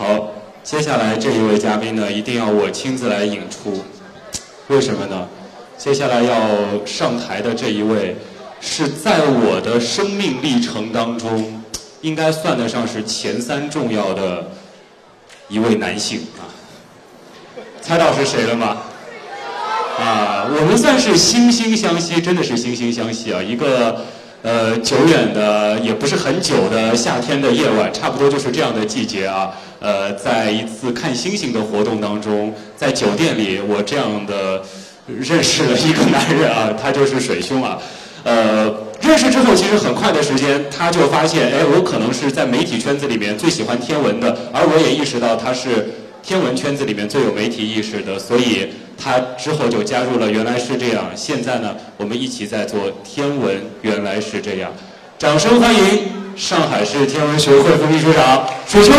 好，接下来这一位嘉宾呢，一定要我亲自来引出，为什么呢？接下来要上台的这一位，是在我的生命历程当中，应该算得上是前三重要的一位男性啊。猜到是谁了吗？啊，我们算是惺惺相惜，真的是惺惺相惜啊！一个呃久远的，也不是很久的夏天的夜晚，差不多就是这样的季节啊。呃，在一次看星星的活动当中，在酒店里，我这样的认识了一个男人啊，他就是水兄啊。呃，认识之后，其实很快的时间，他就发现，哎，我可能是在媒体圈子里面最喜欢天文的，而我也意识到他是天文圈子里面最有媒体意识的，所以他之后就加入了。原来是这样，现在呢，我们一起在做天文，原来是这样。掌声欢迎上海市天文学会副秘书长水兄。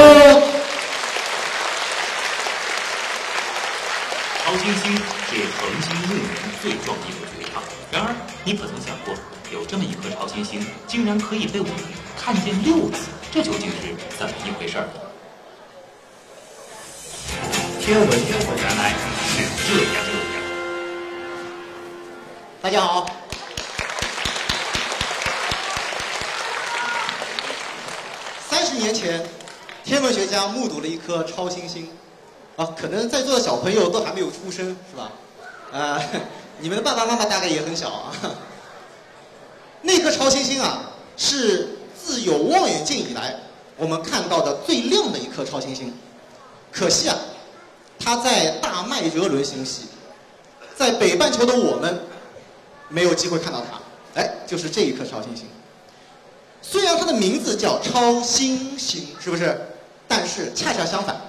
超新星是恒星入门最壮丽的绝唱。然而，你可曾想过，有这么一颗超新星，竟然可以被我们看见六次？这究竟是怎么一回事儿？天文原来是这样。大家好。三十年前，天文学家目睹了一颗超新星，可能在座的小朋友都还没有出生，是吧？啊，你们的爸爸妈妈大概也很小啊。那颗超新星啊，是自有望远镜以来我们看到的最亮的一颗超新星。可惜啊，它在大麦哲伦星系，在北半球的我们没有机会看到它。哎，就是这一颗超新星。虽然它的名字叫超新星，是不是？但是恰恰相反，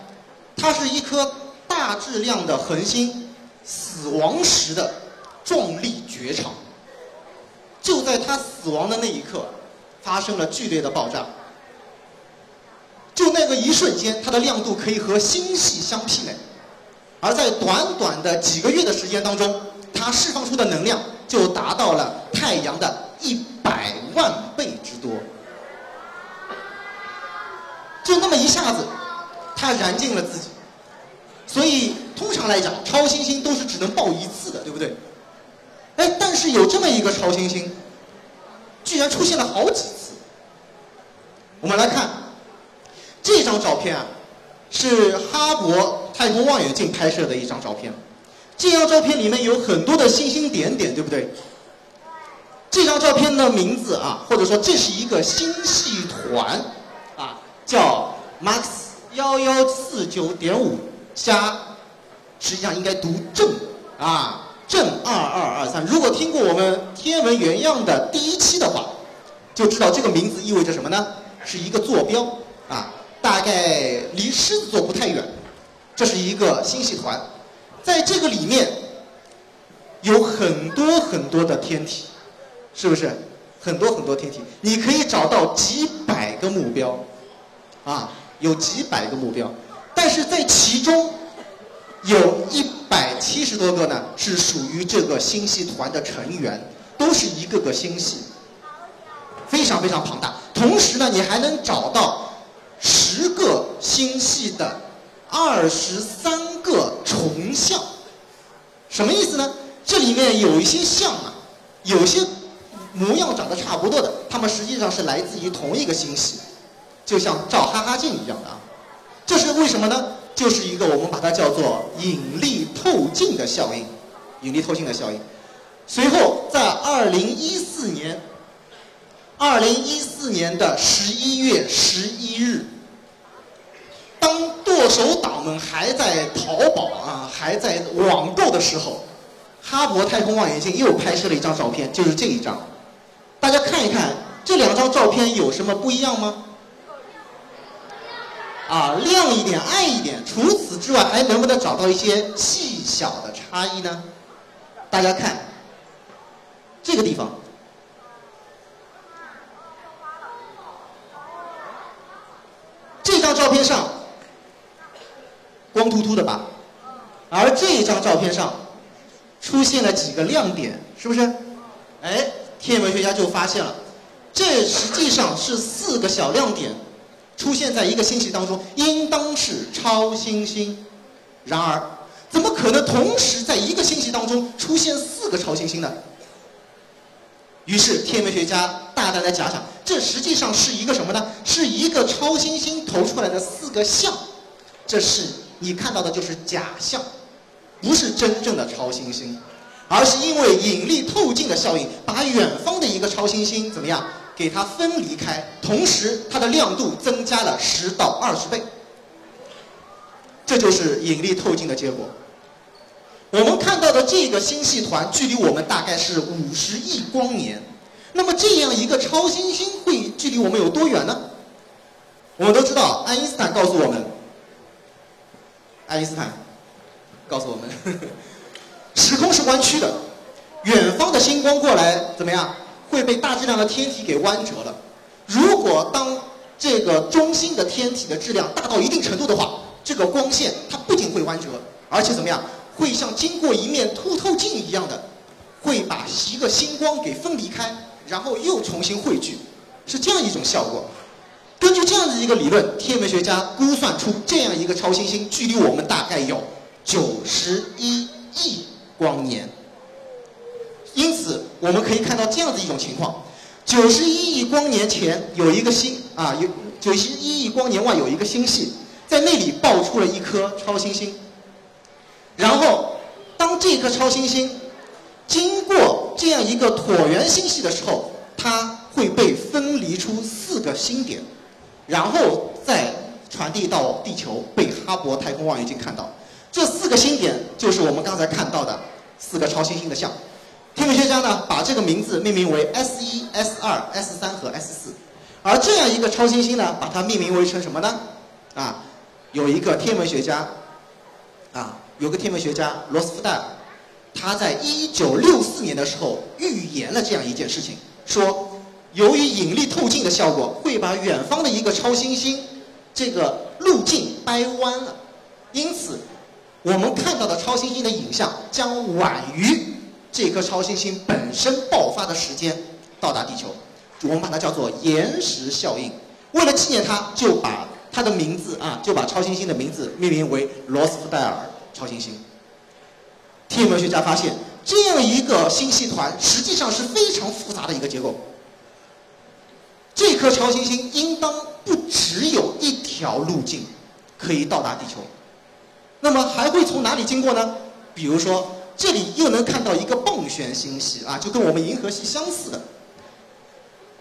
它是一颗大质量的恒星死亡时的壮丽绝唱。就在它死亡的那一刻，发生了剧烈的爆炸。就那个一瞬间，它的亮度可以和星系相媲美，而在短短的几个月的时间当中，它释放出的能量就达到了太阳的一百万倍之多。就那么一下子，它燃尽了自己。所以通常来讲，超新星都是只能爆一次的，对不对？哎，但是有这么一个超新星，居然出现了好几次。我们来看这张照片啊，是哈勃太空望远镜拍摄的一张照片。这张照片里面有很多的星星点点，对不对？这张照片的名字啊，或者说这是一个星系团啊，叫 Max 幺幺四九点五加，实际上应该读正啊。正二二二三，如果听过我们天文原样的第一期的话，就知道这个名字意味着什么呢？是一个坐标啊，大概离狮子座不太远。这是一个星系团，在这个里面有很多很多的天体，是不是？很多很多天体，你可以找到几百个目标，啊，有几百个目标，但是在其中。有一百七十多个呢，是属于这个星系团的成员，都是一个个星系，非常非常庞大。同时呢，你还能找到十个星系的二十三个重像，什么意思呢？这里面有一些像啊，有些模样长得差不多的，它们实际上是来自于同一个星系，就像照哈哈镜一样的啊。这是为什么呢？就是一个我们把它叫做引力透镜的效应，引力透镜的效应。随后在二零一四年，二零一四年的十一月十一日，当剁手党们还在淘宝啊，还在网购的时候，哈勃太空望远镜又拍摄了一张照片，就是这一张。大家看一看这两张照片有什么不一样吗？啊，亮一点，暗一点。除此之外，还能不能找到一些细小的差异呢？大家看这个地方，这张照片上光秃秃的吧？而这张照片上出现了几个亮点，是不是？哎，天文学家就发现了，这实际上是四个小亮点。出现在一个星系当中，应当是超新星。然而，怎么可能同时在一个星系当中出现四个超新星呢？于是天文学家大胆的假想，这实际上是一个什么呢？是一个超新星投出来的四个像，这是你看到的就是假象，不是真正的超新星，而是因为引力透镜的效应，把远方的一个超新星怎么样，给它分离开，同时它的亮度增加了十到二十倍，这就是引力透镜的结果。我们看到的这个星系团距离我们大概是五十亿光年，那么这样一个超新星会距离我们有多远呢？我们都知道，爱因斯坦告诉我们，爱因斯坦告诉我们，时空是弯曲的，远方的星光过来怎么样，会被大质量的天体给弯折了。如果当这个中心的天体的质量大到一定程度的话，这个光线它不仅会弯折，而且怎么样？会像经过一面凸透镜一样的，会把一个星光给分离开，然后又重新汇聚，是这样一种效果。根据这样的一个理论，天文学家估算出这样一个超新星距离我们大概有九十一亿光年。因此，我们可以看到这样的一种情况：九十一亿光年前有一个星啊，有九十一亿光年外有一个星系，在那里爆出了一颗超新星。然后，当这颗超新星经过这样一个椭圆星系的时候，它会被分离出四个星点，然后再传递到地球，被哈勃太空望远镜看到。这四个星点就是我们刚才看到的四个超新星的像。天文学家呢，把这个名字命名为 S 一、S 二、S 三和 S 四。而这样一个超新星呢，把它命名为成什么呢？啊，有一个天文学家，啊。有个天文学家罗斯福代尔，他在一九六四年的时候预言了这样一件事情，说由于引力透镜的效果，会把远方的一个超新星这个路径掰弯了，因此我们看到的超新星的影像将晚于这颗超新星本身爆发的时间到达地球，我们把它叫做延时效应。为了纪念它，就把它的名字啊，就把超新星的名字命名为罗斯福代尔。超新星，天文学家发现，这样一个星系团实际上是非常复杂的一个结构。这颗超新星应当不只有一条路径可以到达地球，那么还会从哪里经过呢？比如说，这里又能看到一个棒旋星系啊，就跟我们银河系相似的，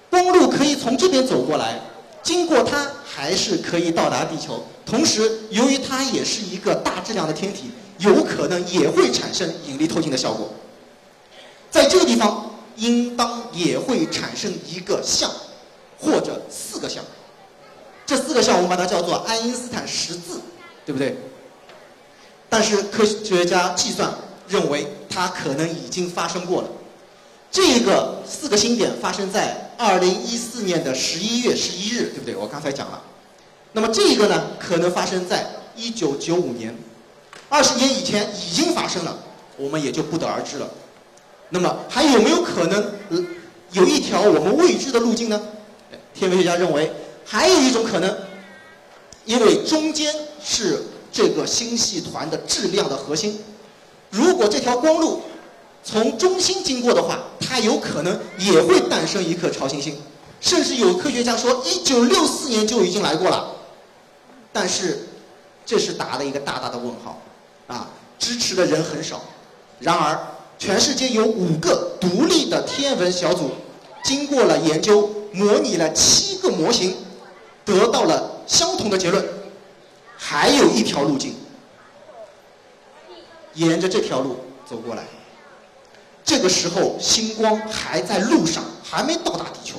光路可以从这边走过来。经过它还是可以到达地球，同时由于它也是一个大质量的天体，有可能也会产生引力透镜的效果。在这个地方，应当也会产生一个像，或者四个像。这四个像我们把它叫做爱因斯坦十字，对不对？但是科学家计算认为它可能已经发生过了。这个四个星点发生在二零一四年的十一月十一日，对不对？我刚才讲了。那么这个呢，可能发生在一九九五年，二十年以前已经发生了，我们也就不得而知了。那么还有没有可能有一条我们未知的路径呢？天文学家认为还有一种可能，因为中间是这个星系团的质量的核心，如果这条光路。从中心经过的话，它有可能也会诞生一颗超新星，甚至有科学家说，一九六四年就已经来过了。但是，这是打了一个大大的问号，啊，支持的人很少。然而，全世界有五个独立的天文小组，经过了研究，模拟了七个模型，得到了相同的结论，还有一条路径，沿着这条路走过来。这个时候，星光还在路上，还没到达地球，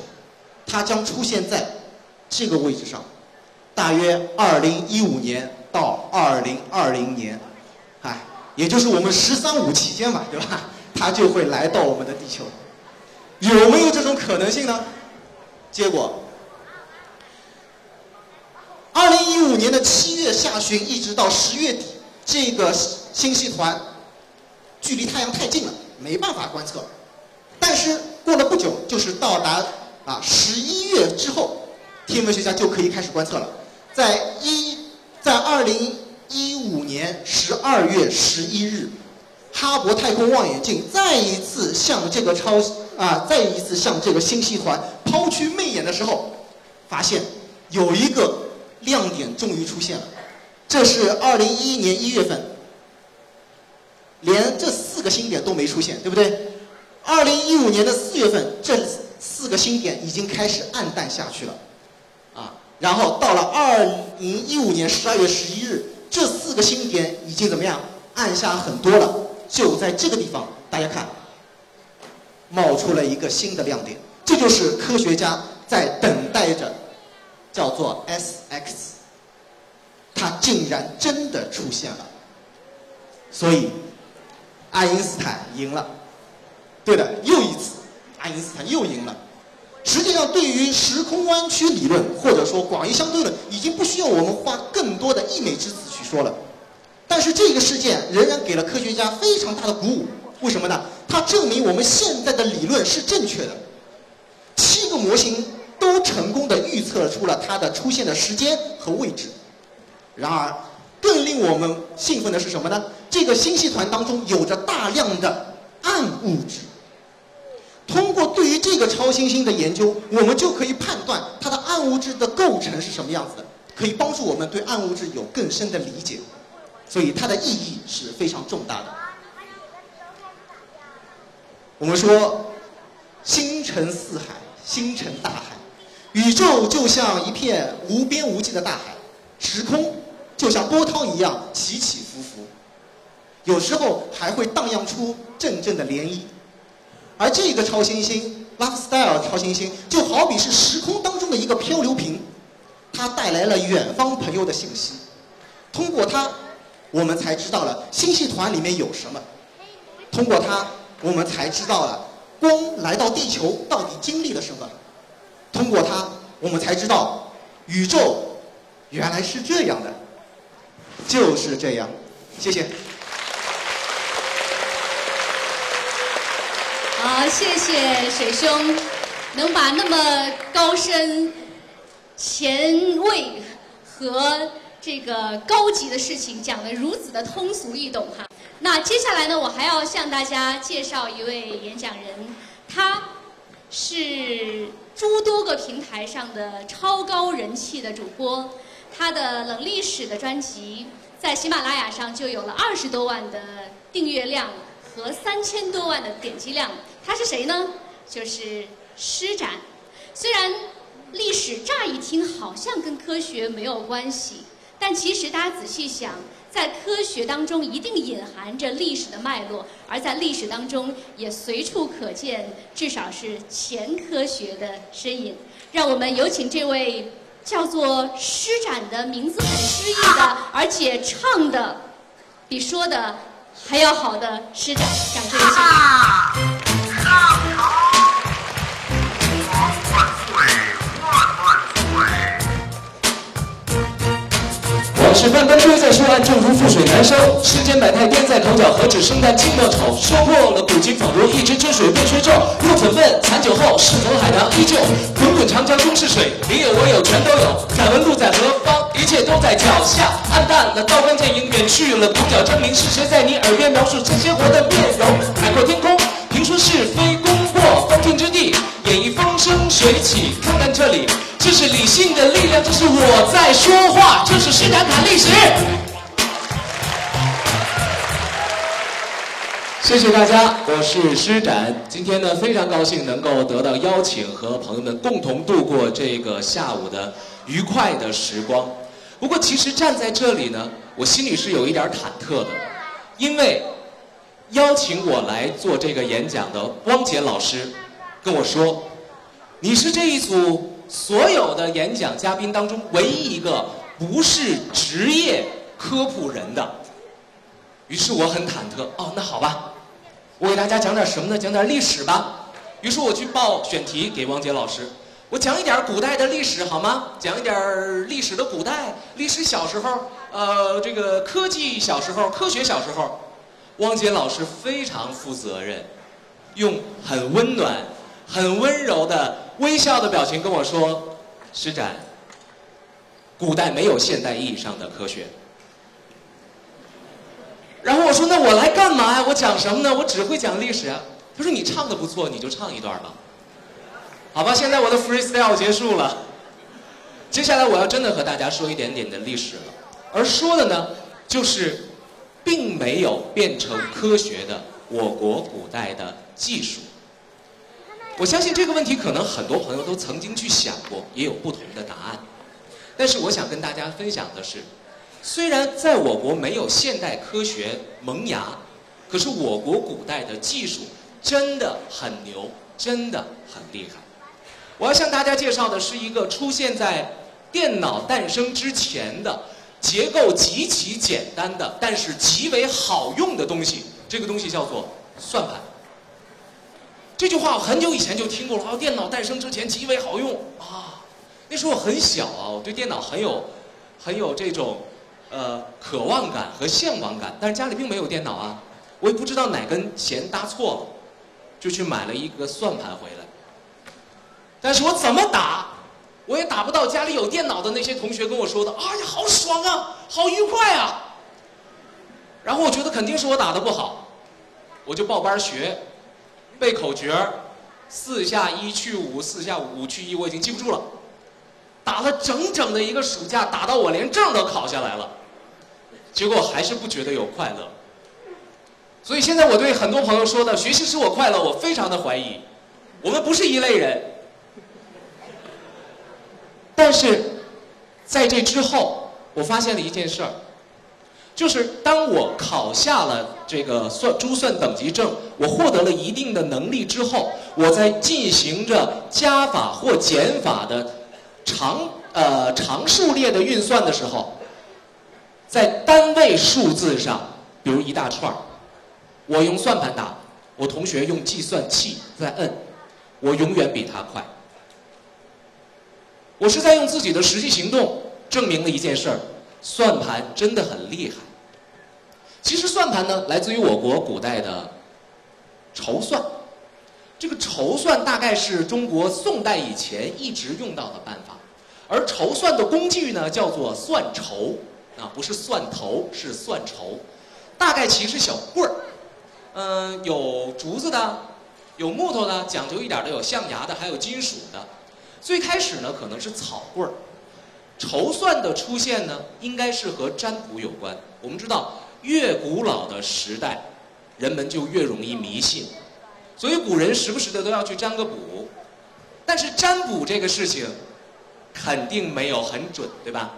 它将出现在这个位置上，大约二零一五年到二零二零年，哎，也就是我们“十三五”期间嘛，对吧？它就会来到我们的地球，有没有这种可能性呢？结果，二零一五年的七月下旬一直到十月底，这个星系团距离太阳太近了。没办法观测，但是过了不久，就是到达啊十一月之后，天文学家就可以开始观测了。在一在二零一五年十二月十一日，哈勃太空望远镜再一次向这个超啊再一次向这个星系团抛去媚眼的时候，发现有一个亮点终于出现了。这是二零一一年一月份，连这四个星点都没出现，对不对？二零一五年的四月份，这四个星点已经开始暗淡下去了，啊，然后到了二零一五年十二月十一日，这四个星点已经怎么样暗下很多了？就在这个地方，大家看，冒出了一个新的亮点，这就是科学家在等待着，叫做 SX，它竟然真的出现了，所以爱因斯坦赢了。对的，又一次，爱因斯坦又赢了。实际上，对于时空弯曲理论或者说广义相对论，已经不需要我们花更多的溢美之词去说了。但是这个事件仍然给了科学家非常大的鼓舞。为什么呢？它证明我们现在的理论是正确的。七个模型都成功的预测出了它的出现的时间和位置。然而，更令我们兴奋的是什么呢？这个星系团当中有着大量的暗物质。通过对于这个超新星的研究，我们就可以判断它的暗物质的构成是什么样子的，可以帮助我们对暗物质有更深的理解，所以它的意义是非常重大的。我们说，星辰四海，星辰大海，宇宙就像一片无边无际的大海，时空就像波涛一样起起，有时候还会荡漾出阵阵的涟漪。而这个超新星 Lifestyle 超新星就好比是时空当中的一个漂流瓶，它带来了远方朋友的信息。通过它，我们才知道了星系团里面有什么；通过它，我们才知道了光来到地球到底经历了什么；通过它，我们才知道宇宙原来是这样的，就是这样。谢谢。好，谢谢水兄，能把那么高深、前卫和这个高级的事情讲得如此的通俗易懂哈。那接下来呢，我还要向大家介绍一位演讲人，他是诸多个平台上的超高人气的主播，他的冷历史的专辑在喜马拉雅上就有了二十多万的订阅量和三千多万的点击量。他是谁呢？就是施展。虽然历史乍一听好像跟科学没有关系，但其实大家仔细想，在科学当中一定隐含着历史的脉络，而在历史当中也随处可见，至少是前科学的身影。让我们有请这位叫做施展的名字很诗意的，而且唱的比说的还要好的施展，掌声有请。往事纷纷堆在书案，正如覆水难收。世间百态颠在口角，何止生旦净末丑？说破了古今，仿如一池春水被吹皱。若粉问残酒后，是否海棠依旧？滚滚长江东逝水，你有我有全都有。敢问路在何方？一切都在脚下。暗淡了刀光剑影，远去了鼓角争鸣。是谁在你耳边描述这鲜活的面容？海阔天空，评说是非功过。风听之地，演绎风生水起。看看这里。这是理性的力量，这是我在说话，这是施展侃历史。谢谢大家，我是施展。今天呢，非常高兴能够得到邀请，和朋友们共同度过这个下午的愉快的时光。不过，其实站在这里呢，我心里是有一点忐忑的，因为邀请我来做这个演讲的汪杰老师跟我说：“你是这一组。”所有的演讲嘉宾当中，唯一一个不是职业科普人的，于是我很忐忑。哦，那好吧，我给大家讲点什么呢？讲点历史吧。于是我去报选题给汪杰老师，我讲一点古代的历史好吗？讲一点历史的古代，历史小时候，呃，这个科技小时候，科学小时候。汪杰老师非常负责任，用很温暖。很温柔的微笑的表情跟我说：“施展，古代没有现代意义上的科学。然后我说：“那我来干嘛呀？我讲什么呢？我只会讲历史啊。”他说：“你唱的不错，你就唱一段吧。”好吧，现在我的 freestyle 结束了。接下来我要真的和大家说一点点的历史了，而说的呢，就是并没有变成科学的我国古代的技术。我相信这个问题可能很多朋友都曾经去想过，也有不同的答案。但是我想跟大家分享的是，虽然在我国没有现代科学萌芽，可是我国古代的技术真的很牛，真的很厉害。我要向大家介绍的是一个出现在电脑诞生之前的结构极其简单的，但是极为好用的东西。这个东西叫做算盘。这句话我很久以前就听过了啊！电脑诞生之前极为好用啊！那时候我很小啊，我对电脑很有很有这种呃渴望感和向往感，但是家里并没有电脑啊，我也不知道哪根弦搭错了，就去买了一个算盘回来。但是我怎么打，我也打不到家里有电脑的那些同学跟我说的，哎呀，好爽啊，好愉快啊！然后我觉得肯定是我打的不好，我就报班学。背口诀四下一去五，四下五去一，我已经记不住了。打了整整的一个暑假，打到我连证都考下来了，结果还是不觉得有快乐。所以现在我对很多朋友说的“学习使我快乐”，我非常的怀疑，我们不是一类人。但是在这之后，我发现了一件事儿。就是当我考下了这个算珠算等级证，我获得了一定的能力之后，我在进行着加法或减法的长呃长数列的运算的时候，在单位数字上，比如一大串儿，我用算盘打，我同学用计算器在摁，我永远比他快。我是在用自己的实际行动证明了一件事儿。算盘真的很厉害。其实算盘呢，来自于我国古代的筹算。这个筹算大概是中国宋代以前一直用到的办法，而筹算的工具呢，叫做算筹啊，不是算头，是算筹。大概其实小棍儿，嗯，有竹子的，有木头的，讲究一点的有象牙的，还有金属的。最开始呢，可能是草棍儿。筹算的出现呢，应该是和占卜有关。我们知道，越古老的时代，人们就越容易迷信，所以古人时不时的都要去占个卜。但是占卜这个事情，肯定没有很准，对吧？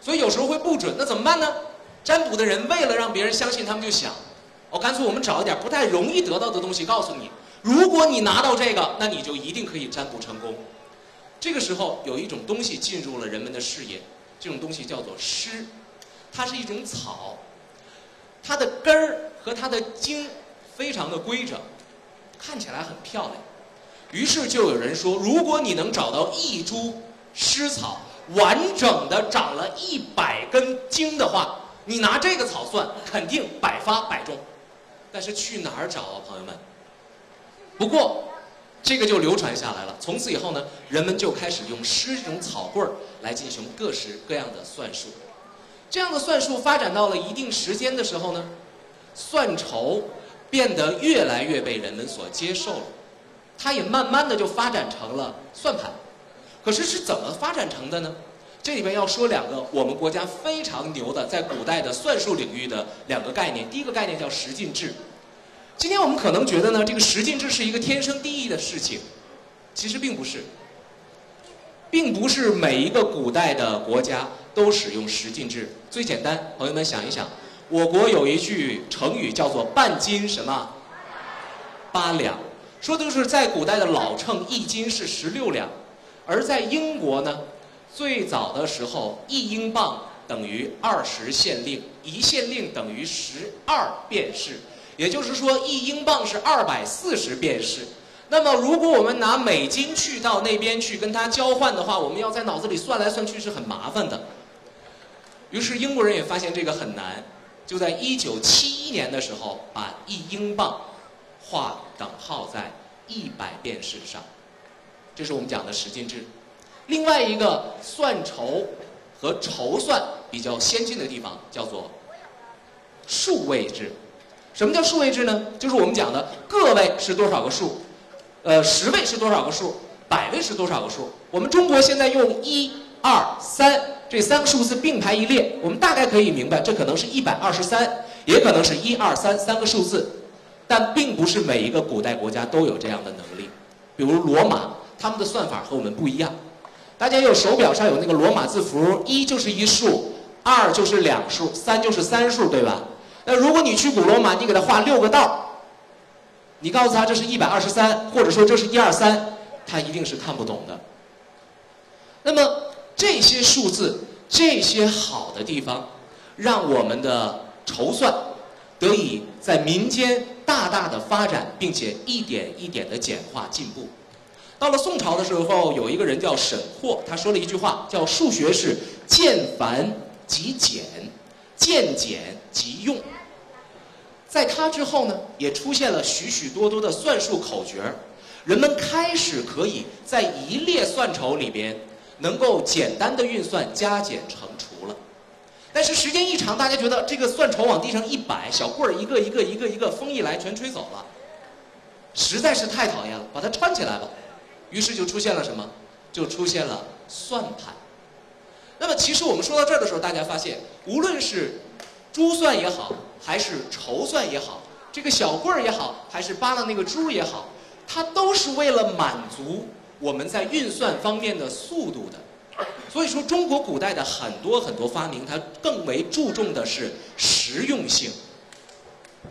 所以有时候会不准，那怎么办呢？占卜的人为了让别人相信，他们就想，哦，干脆我们找一点不太容易得到的东西，告诉你，如果你拿到这个，那你就一定可以占卜成功。这个时候有一种东西进入了人们的视野，这种东西叫做虱，它是一种草，它的根儿和它的茎非常的规整，看起来很漂亮。于是就有人说，如果你能找到一株虱草完整的长了一百根茎的话，你拿这个草算，肯定百发百中。但是去哪儿找啊，朋友们？不过。这个就流传下来了。从此以后呢，人们就开始用狮这种草棍儿来进行各式各样的算术。这样的算术发展到了一定时间的时候呢，算筹变得越来越被人们所接受了。它也慢慢的就发展成了算盘。可是是怎么发展成的呢？这里边要说两个我们国家非常牛的在古代的算术领域的两个概念。第一个概念叫十进制。今天我们可能觉得呢，这个十进制是一个天生地义的事情，其实并不是，并不是每一个古代的国家都使用十进制。最简单，朋友们想一想，我国有一句成语叫做“半斤什么？八两”，说的就是在古代的老秤一斤是十六两，而在英国呢，最早的时候一英镑等于二十县令，一县令等于十二便士。也就是说，一英镑是二百四十便士。那么，如果我们拿美金去到那边去跟它交换的话，我们要在脑子里算来算去是很麻烦的。于是，英国人也发现这个很难，就在一九七一年的时候，把一英镑画等号在一百便士上。这是我们讲的十进制。另外一个算筹和筹算比较先进的地方叫做数位制。什么叫数位制呢？就是我们讲的个位是多少个数，呃，十位是多少个数，百位是多少个数。我们中国现在用一、二、三这三个数字并排一列，我们大概可以明白，这可能是一百二十三，也可能是一二三三个数字，但并不是每一个古代国家都有这样的能力。比如罗马，他们的算法和我们不一样。大家有手表上有那个罗马字符，一就是一数，二就是两数，三就是三数，对吧？那如果你去古罗马，你给他画六个道你告诉他这是一百二十三，或者说这是一二三，他一定是看不懂的。那么这些数字，这些好的地方，让我们的筹算得以在民间大大的发展，并且一点一点的简化进步。到了宋朝的时候，有一个人叫沈括，他说了一句话，叫“数学是见繁即简，见简即用”。在他之后呢，也出现了许许多多的算术口诀，人们开始可以在一列算筹里边，能够简单的运算加减乘除了。但是时间一长，大家觉得这个算筹往地上一摆，小棍儿一个一个一个一个，风一来全吹走了，实在是太讨厌了，把它串起来吧。于是就出现了什么？就出现了算盘。那么其实我们说到这儿的时候，大家发现，无论是珠算也好，还是筹算也好，这个小棍儿也好，还是扒拉那个珠也好，它都是为了满足我们在运算方面的速度的。所以说，中国古代的很多很多发明，它更为注重的是实用性。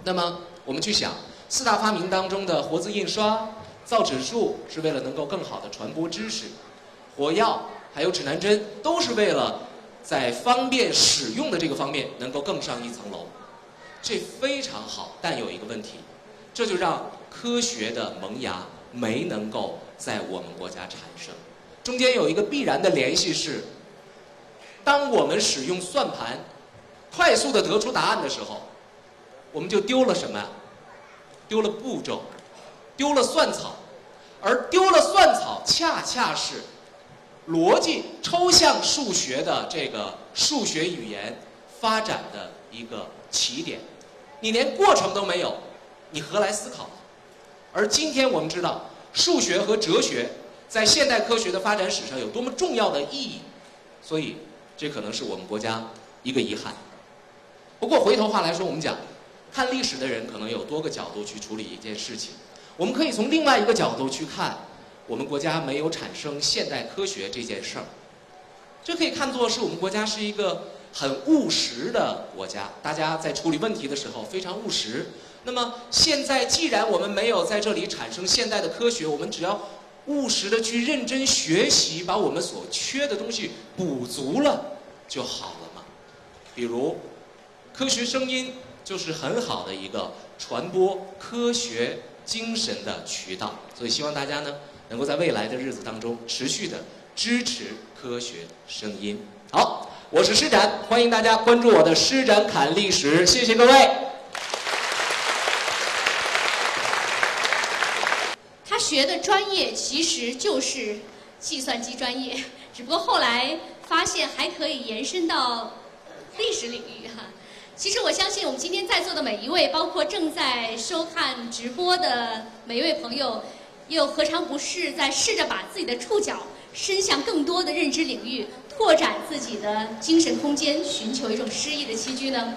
那么我们去想，四大发明当中的活字印刷、造纸术是为了能够更好的传播知识，火药还有指南针都是为了在方便使用的这个方面能够更上一层楼。这非常好，但有一个问题，这就让科学的萌芽没能够在我们国家产生。中间有一个必然的联系是，当我们使用算盘快速的得出答案的时候，我们就丢了什么？丢了步骤，丢了算草，而丢了算草，恰恰是逻辑抽象数学的这个数学语言发展的一个起点。你连过程都没有，你何来思考？而今天我们知道，数学和哲学在现代科学的发展史上有多么重要的意义，所以这可能是我们国家一个遗憾。不过回头话来说，我们讲看历史的人可能有多个角度去处理一件事情。我们可以从另外一个角度去看，我们国家没有产生现代科学这件事儿，这可以看作是我们国家是一个很务实的国家，大家在处理问题的时候非常务实。那么现在既然我们没有在这里产生现代的科学，我们只要务实的去认真学习，把我们所缺的东西补足了就好了嘛。比如，科学声音就是很好的一个传播科学精神的渠道，所以希望大家呢能够在未来的日子当中持续的支持科学声音。好，我是施展，欢迎大家关注我的施展侃历史，谢谢各位。他学的专业其实就是计算机专业，只不过后来发现还可以延伸到历史领域哈。其实我相信我们今天在座的每一位，包括正在收看直播的每一位朋友，又何尝不是在试着把自己的触角伸向更多的认知领域，拓展自己的精神空间，寻求一种诗意的栖居呢？